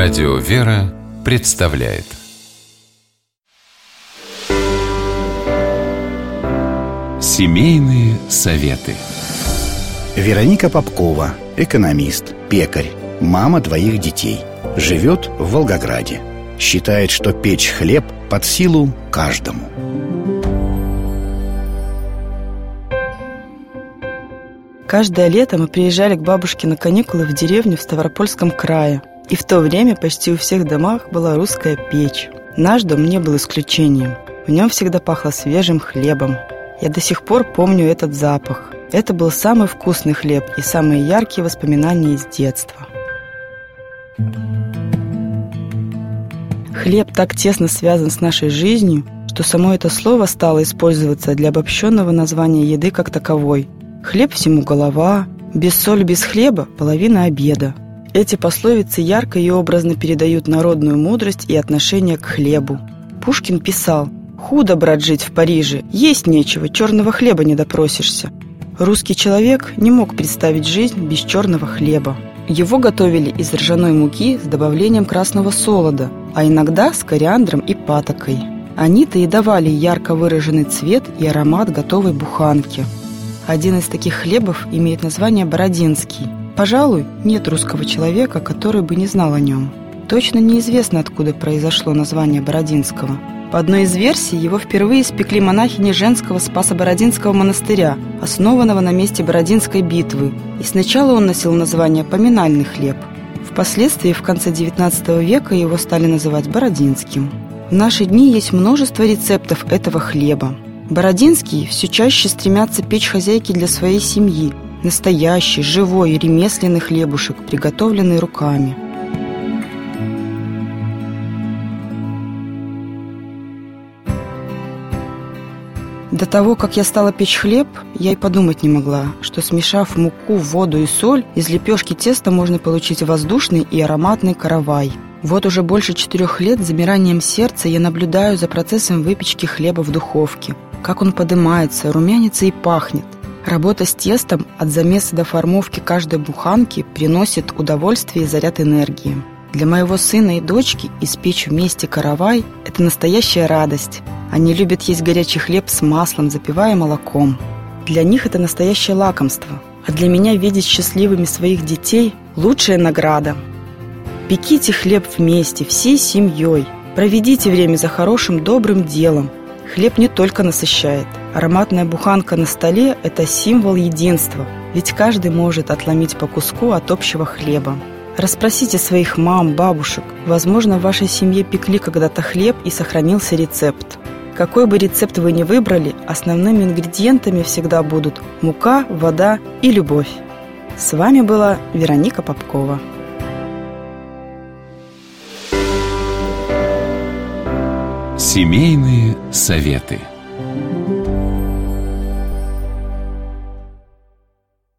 Радио «Вера» представляет. Семейные советы. Вероника Попкова, экономист, пекарь, мама двоих детей. Живет в Волгограде. Считает, что печь хлеб под силу каждому. Каждое лето мы приезжали к бабушке на каникулы в деревню в Ставропольском крае. И в то время почти у всех домах была русская печь. Наш дом не был исключением. В нем всегда пахло свежим хлебом. Я до сих пор помню этот запах. Это был самый вкусный хлеб и самые яркие воспоминания из детства. Хлеб так тесно связан с нашей жизнью, что само это слово стало использоваться для обобщенного названия еды как таковой – Хлеб всему голова, без соли, без хлеба – половина обеда. Эти пословицы ярко и образно передают народную мудрость и отношение к хлебу. Пушкин писал «Худо, брат, жить в Париже, есть нечего, черного хлеба не допросишься». Русский человек не мог представить жизнь без черного хлеба. Его готовили из ржаной муки с добавлением красного солода, а иногда с кориандром и патокой. Они-то и давали ярко выраженный цвет и аромат готовой буханки – один из таких хлебов имеет название бородинский. Пожалуй, нет русского человека, который бы не знал о нем. Точно неизвестно, откуда произошло название Бородинского. По одной из версий, его впервые испекли монахини женского Спасо-Бородинского монастыря, основанного на месте Бородинской битвы, и сначала он носил название «поминальный хлеб». Впоследствии, в конце XIX века, его стали называть Бородинским. В наши дни есть множество рецептов этого хлеба. Бородинские все чаще стремятся печь хозяйки для своей семьи. Настоящий, живой, ремесленный хлебушек, приготовленный руками. До того, как я стала печь хлеб, я и подумать не могла, что смешав муку, воду и соль, из лепешки теста можно получить воздушный и ароматный каравай. Вот уже больше четырех лет замиранием сердца я наблюдаю за процессом выпечки хлеба в духовке – как он поднимается, румянится и пахнет. Работа с тестом от замеса до формовки каждой буханки приносит удовольствие и заряд энергии. Для моего сына и дочки испечь вместе каравай – это настоящая радость. Они любят есть горячий хлеб с маслом, запивая молоком. Для них это настоящее лакомство. А для меня видеть счастливыми своих детей – лучшая награда. Пеките хлеб вместе, всей семьей. Проведите время за хорошим, добрым делом. Хлеб не только насыщает. Ароматная буханка на столе – это символ единства, ведь каждый может отломить по куску от общего хлеба. Расспросите своих мам, бабушек. Возможно, в вашей семье пекли когда-то хлеб и сохранился рецепт. Какой бы рецепт вы ни выбрали, основными ингредиентами всегда будут мука, вода и любовь. С вами была Вероника Попкова. Семейные советы.